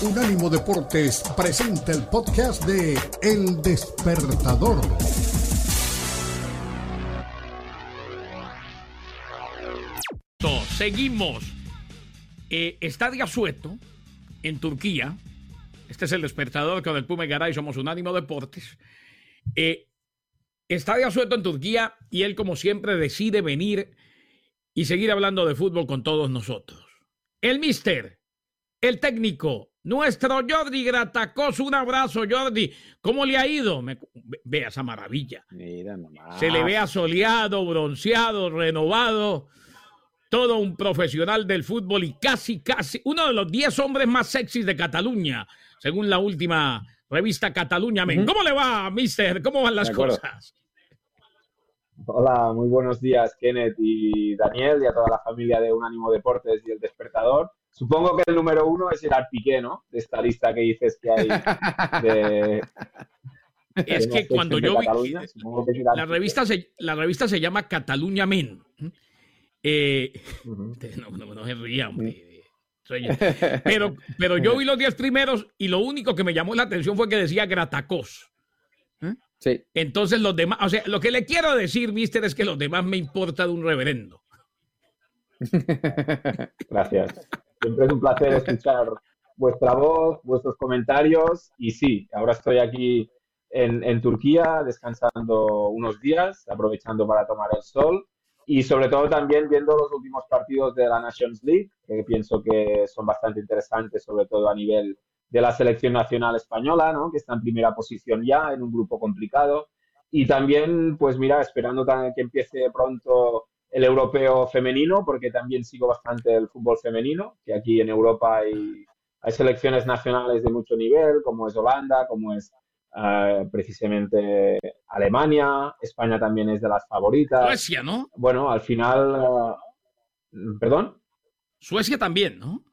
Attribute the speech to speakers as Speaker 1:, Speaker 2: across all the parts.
Speaker 1: Unánimo Deportes presenta el podcast de El Despertador.
Speaker 2: Seguimos. Eh, Estadio Sueto, en Turquía. Este es el despertador con el Pume Garay, somos Unánimo Deportes. Eh, Estadio Sueto en Turquía y él, como siempre, decide venir y seguir hablando de fútbol con todos nosotros. El mister, el técnico, nuestro Jordi Gratacos, un abrazo, Jordi. ¿Cómo le ha ido? vea esa maravilla. Se le ve asoleado, bronceado, renovado. Todo un profesional del fútbol y casi, casi uno de los 10 hombres más sexys de Cataluña, según la última revista Cataluña Men. ¿Cómo le va, mister? ¿Cómo van las cosas?
Speaker 3: Hola, muy buenos días, Kenneth y Daniel, y a toda la familia de Unánimo Deportes y El Despertador. Supongo que el número uno es el Piqué, ¿no? De esta lista que dices que hay de...
Speaker 2: Es que cuando yo vi... La revista, se, la revista se llama Cataluña Men. Eh, no, se ría, Pero, pero yo vi los 10 primeros y lo único que me llamó la atención fue que decía Gratacos. Sí. Entonces los demás, o sea, lo que le quiero decir, mister, es que los demás me importa de un reverendo.
Speaker 3: Gracias. Siempre es un placer escuchar vuestra voz, vuestros comentarios. Y sí, ahora estoy aquí en, en, Turquía descansando unos días, aprovechando para tomar el sol. Y sobre todo también viendo los últimos partidos de la Nations League, que pienso que son bastante interesantes, sobre todo a nivel de la selección nacional española, ¿no? que está en primera posición ya en un grupo complicado. Y también, pues mira, esperando que empiece pronto el europeo femenino, porque también sigo bastante el fútbol femenino, que aquí en Europa hay, hay selecciones nacionales de mucho nivel, como es Holanda, como es eh, precisamente Alemania, España también es de las favoritas.
Speaker 2: Suecia, ¿no?
Speaker 3: Bueno, al final, eh, ¿perdón?
Speaker 2: Suecia también, ¿no?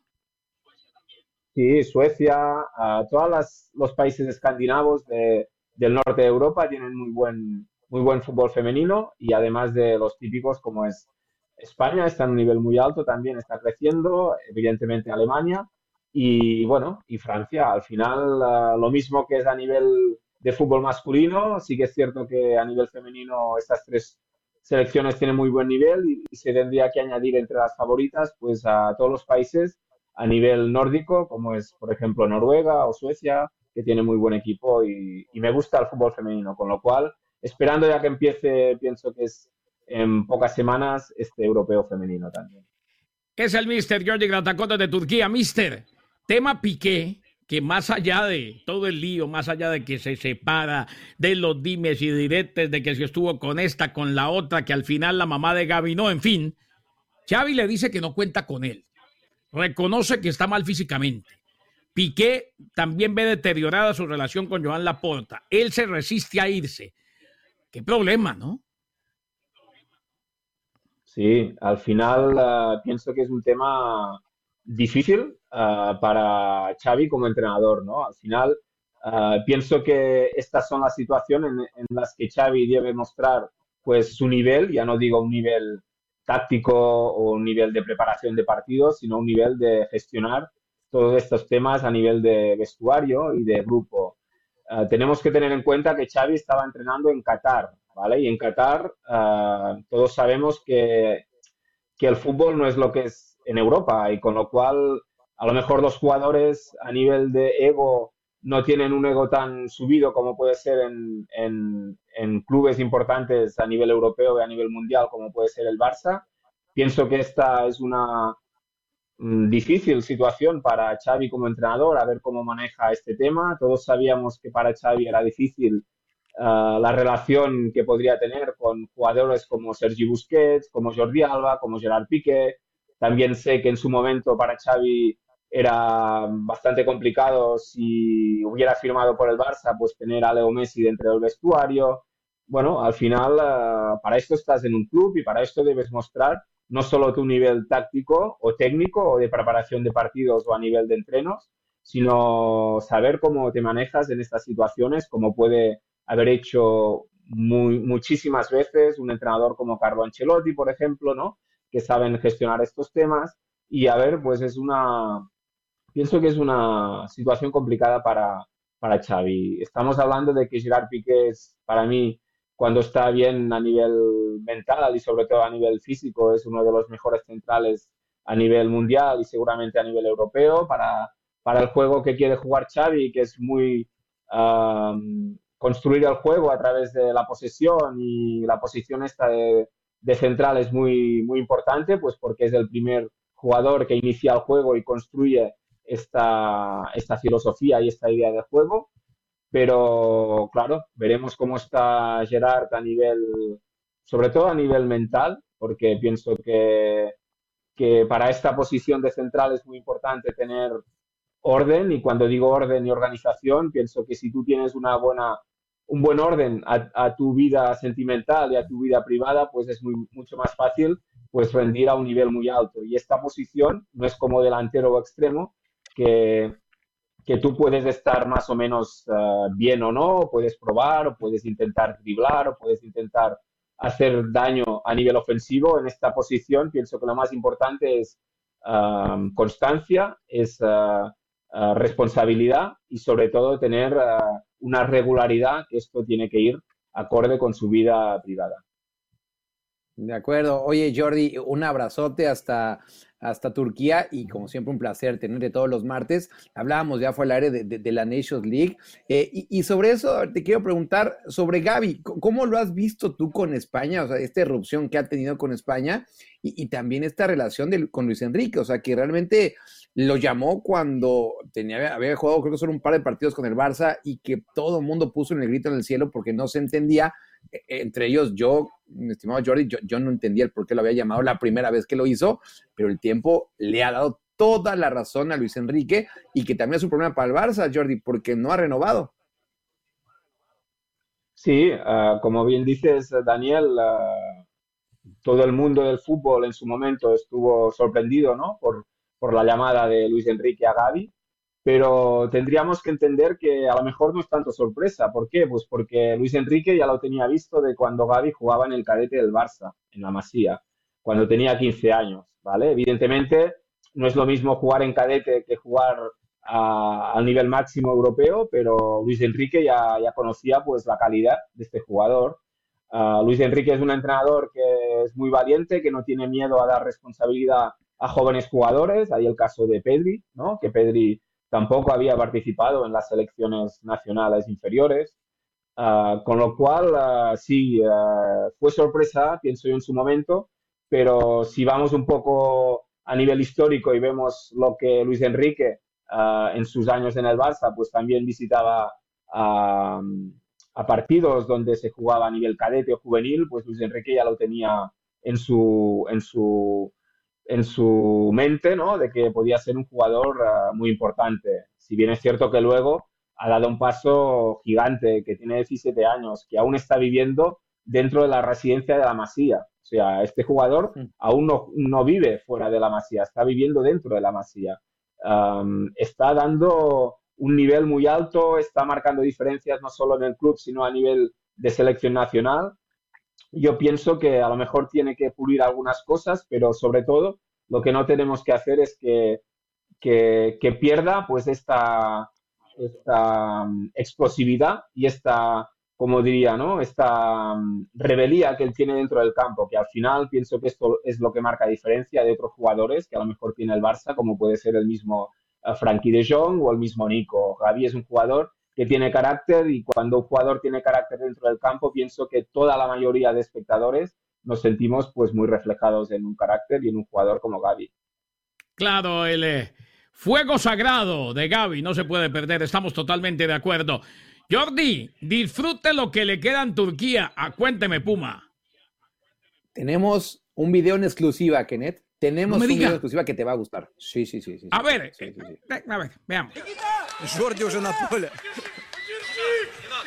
Speaker 3: Sí, Suecia, uh, todos los países escandinavos de, del norte de Europa tienen muy buen, muy buen fútbol femenino y además de los típicos como es España, está en un nivel muy alto, también está creciendo, evidentemente Alemania y bueno, y Francia. Al final, uh, lo mismo que es a nivel de fútbol masculino, sí que es cierto que a nivel femenino estas tres selecciones tienen muy buen nivel y se tendría que añadir entre las favoritas pues a todos los países a nivel nórdico, como es, por ejemplo, Noruega o Suecia, que tiene muy buen equipo y, me gusta el fútbol femenino, con lo cual, esperando ya que empiece, pienso que es en pocas semanas, este europeo femenino también.
Speaker 2: Es el Mister George Gratacota de Turquía. Mister, tema Piqué, que más allá de todo el lío, más allá de que se separa, de los dimes y diretes, de que si estuvo con esta, con la otra, que al final la mamá de Gaby no, en fin, Xavi le dice que no cuenta con él reconoce que está mal físicamente. Piqué también ve deteriorada su relación con Joan Laporta. Él se resiste a irse. Qué problema, ¿no?
Speaker 3: Sí, al final uh, pienso que es un tema difícil uh, para Xavi como entrenador, ¿no? Al final uh, pienso que estas son las situaciones en, en, las que Xavi debe mostrar pues su nivel, ya no digo un nivel táctico o un nivel de preparación de partidos, sino un nivel de gestionar todos estos temas a nivel de vestuario y de grupo. Uh, tenemos que tener en cuenta que Xavi estaba entrenando en Qatar, ¿vale? Y en Qatar uh, todos sabemos que, que el fútbol no es lo que es en Europa y con lo cual a lo mejor los jugadores a nivel de ego no tienen un ego tan subido como puede ser en, en, en, clubes importantes a nivel europeo y a nivel mundial como puede ser el Barça. Pienso que esta es una difícil situación para Xavi como entrenador, a ver cómo maneja este tema. Todos sabíamos que para Xavi era difícil uh, la relación que podría tener con jugadores como Sergi Busquets, como Jordi Alba, como Gerard Piqué. También sé que en su momento para Xavi era bastante complicado si hubiera firmado por el Barça, pues tener a Leo Messi dentro del vestuario. Bueno, al final, uh, para esto estás en un club y para esto debes mostrar no solo tu nivel táctico o técnico o de preparación de partidos o a nivel de entrenos, sino saber cómo te manejas en estas situaciones, como puede haber hecho muy, muchísimas veces un entrenador como Carlo Ancelotti, por ejemplo, ¿no? que saben gestionar estos temas. Y a ver, pues es una, pienso que es una situación complicada para, para Xavi. Estamos hablando de que Gerard Piqué es, para mí, cuando está bien a nivel mental y sobre todo a nivel físico, es uno de los mejores centrales a nivel mundial y seguramente a nivel europeo para, para el juego que quiere jugar Xavi, que es muy construir el juego a través de la posesión y la posición esta de, de, central es muy, muy importante, pues porque es el primer jugador que inicia el juego y construye esta, esta filosofía y esta idea de juego. Pero claro, veremos cómo está Gerard a nivel, sobre todo a nivel mental, porque pienso que, que para esta posición de central es muy importante tener orden y cuando digo orden y organización, pienso que si tú tienes una buena, un buen orden a, tu vida sentimental y a tu vida privada, pues es muy, mucho más fácil pues rendir a un nivel muy alto. Y esta posición no es como delantero o extremo, que que tú puedes estar más o menos eh, bien o no, puedes probar, o puedes intentar driblar, o puedes intentar hacer daño a nivel ofensivo. En esta posición pienso que lo más importante es eh, constancia, es eh, responsabilidad y sobre todo tener una regularidad, que esto tiene que ir acorde con su vida privada.
Speaker 4: De acuerdo. Oye, Jordi, un abrazote hasta, hasta Turquía y como siempre un placer tenerte todos los martes. Hablábamos ya fue el aire de, la Nations League eh, y, sobre eso te quiero preguntar sobre Gaby, ¿cómo lo has visto tú con España? O sea, esta erupción que ha tenido con España y, también esta relación con Luis Enrique, o sea, que realmente lo llamó cuando tenía, había jugado creo que solo un par de partidos con el Barça y que todo el mundo puso en el grito en el cielo porque no se entendía entre ellos yo, mi estimado Jordi, yo, no entendía el por qué lo había llamado la primera vez que lo hizo, pero el tiempo le ha dado toda la razón a Luis Enrique y que también es un problema para el Barça, Jordi, porque no ha renovado.
Speaker 3: Sí, ah, como bien dices, Daniel, ah, todo el mundo del fútbol en su momento estuvo sorprendido ¿no? por, por la llamada de Luis Enrique a Gaby pero tendríamos que entender que a lo mejor no es tanto sorpresa. ¿Por qué? Pues porque Luis Enrique ya lo tenía visto de cuando Gaby jugaba en el cadete del Barça, en la Masía, cuando tenía 15 años, ¿vale? Evidentemente no es lo mismo jugar en cadete que jugar al nivel máximo europeo, pero Luis Enrique ya, ya conocía pues la calidad de este jugador. Ah, Luis Enrique es un entrenador que es muy valiente, que no tiene miedo a dar responsabilidad a jóvenes jugadores. Hay el caso de Pedri, ¿no? Que Pedri tampoco había participado en las selecciones nacionales inferiores, ah, con lo cual ah, sí, ah, fue sorpresa, pienso yo en su momento, pero si vamos un poco a nivel histórico y vemos lo que Luis Enrique en sus años en el Barça, pues también visitaba a, a partidos donde se jugaba a nivel cadete o juvenil, pues Luis Enrique ya lo tenía en su, en su en su mente, ¿no? De que podía ser un jugador ah, muy importante. Si bien es cierto que luego ha dado un paso gigante, que tiene 17 años, que aún está viviendo dentro de la residencia de la Masía. O sea, este jugador aún no, no vive fuera de la Masía, está viviendo dentro de la Masía. está dando un nivel muy alto, está marcando diferencias no solo en el club, sino a nivel de selección nacional yo pienso que a lo mejor tiene que pulir algunas cosas, pero sobre todo lo que no tenemos que hacer es que, que, pierda pues esta, esta mm, explosividad y esta, como diría, ¿no? esta mm, rebelía que él tiene dentro del campo, que al final pienso que esto es lo que marca diferencia de otros jugadores que a lo mejor tiene el Barça, como puede ser el mismo eh, Frankie de Jong o el mismo Nico. Javi es un jugador que tiene carácter y cuando un jugador tiene carácter dentro del campo, pienso que toda la mayoría de espectadores nos sentimos pues muy reflejados en un carácter y en un jugador como Gaby.
Speaker 2: Claro, el eh, fuego sagrado de Gaby no se puede perder, estamos totalmente de acuerdo. Jordi, disfrute lo que le queda en Turquía. Ah, cuénteme, Puma.
Speaker 4: Tenemos un video en exclusiva, Kenneth. Tenemos un video en exclusiva que te va a gustar. Sí, sí, sí. sí
Speaker 2: a ver, a ver, veamos.
Speaker 5: Жорди уже на поле.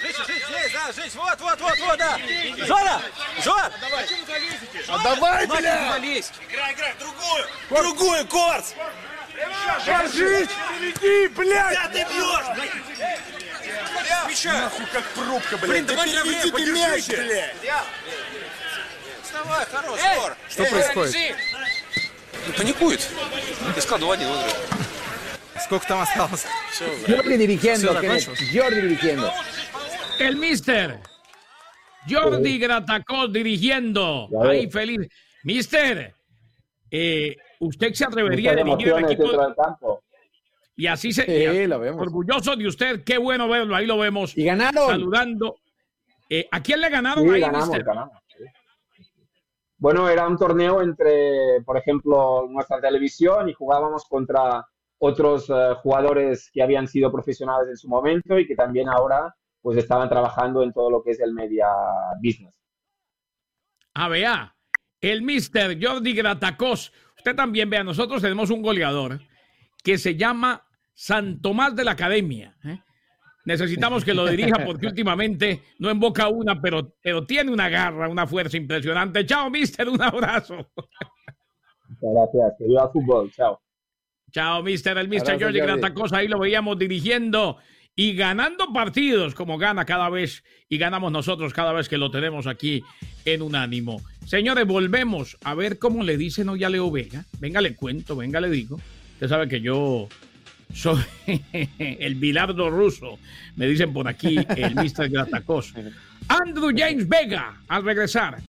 Speaker 5: Жить, жить здесь, да, жить, вот, вот, вот, вот, да. Жора! Жор! Давай. А давай, бля! Играй, играй, другую! Другую, Корс! Держись! Веди, блядь! Да ты бьешь! Мяча! Нахуй как пробка, блядь! Блин, давай да переведи ты мяч, блядь! Вставай, хорош, Кор! Что происходит? Паникует. Из складу один,
Speaker 4: Jordi dirigiendo, Jordi dirigiendo.
Speaker 2: El mister. Jordi Gratacol dirigiendo. Ahí feliz. Mister, eh, ¿usted se atrevería a dirigir el equipo?
Speaker 3: Campo.
Speaker 2: Y así se.
Speaker 4: Sí.
Speaker 2: Orgulloso de usted, qué bueno verlo, ahí lo vemos.
Speaker 4: Y ganaron.
Speaker 2: Saludando. Eh, ¿A quién le ganaron ahí,
Speaker 3: ganamos,
Speaker 2: mister?
Speaker 3: Bueno, era un torneo entre, por ejemplo, nuestra televisión y jugábamos contra otros eh, jugadores que habían sido profesionales en su momento y que también ahora pues estaban trabajando en todo lo que es el media business.
Speaker 2: Ah, vea, el mister Jordi Gratacos. Usted también vea, nosotros tenemos un goleador que se llama San Tomás de la Academia. ¿eh? Necesitamos que lo dirija porque últimamente no emboca una, pero, pero tiene una garra, una fuerza impresionante. Chao, mister, un abrazo.
Speaker 3: Muchas gracias. Que viva el fútbol. Chao.
Speaker 2: Chao, mister. El mister
Speaker 4: Abrazo,
Speaker 2: Jordi
Speaker 4: Jordi.
Speaker 2: Gratacos, ahí lo veíamos dirigiendo y ganando partidos como gana cada vez y ganamos nosotros cada vez que lo tenemos aquí en Unánimo. Señores, volvemos a ver cómo le dicen hoy a Leo Vega. Venga, le cuento, venga, le digo. Usted sabe que yo soy el bilardo ruso. Me dicen por aquí el mister Gratacos. Andrew James Vega, al regresar.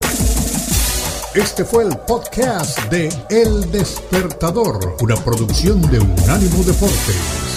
Speaker 1: Este fue el podcast de El Despertador, una producción de Unánimo Deportes.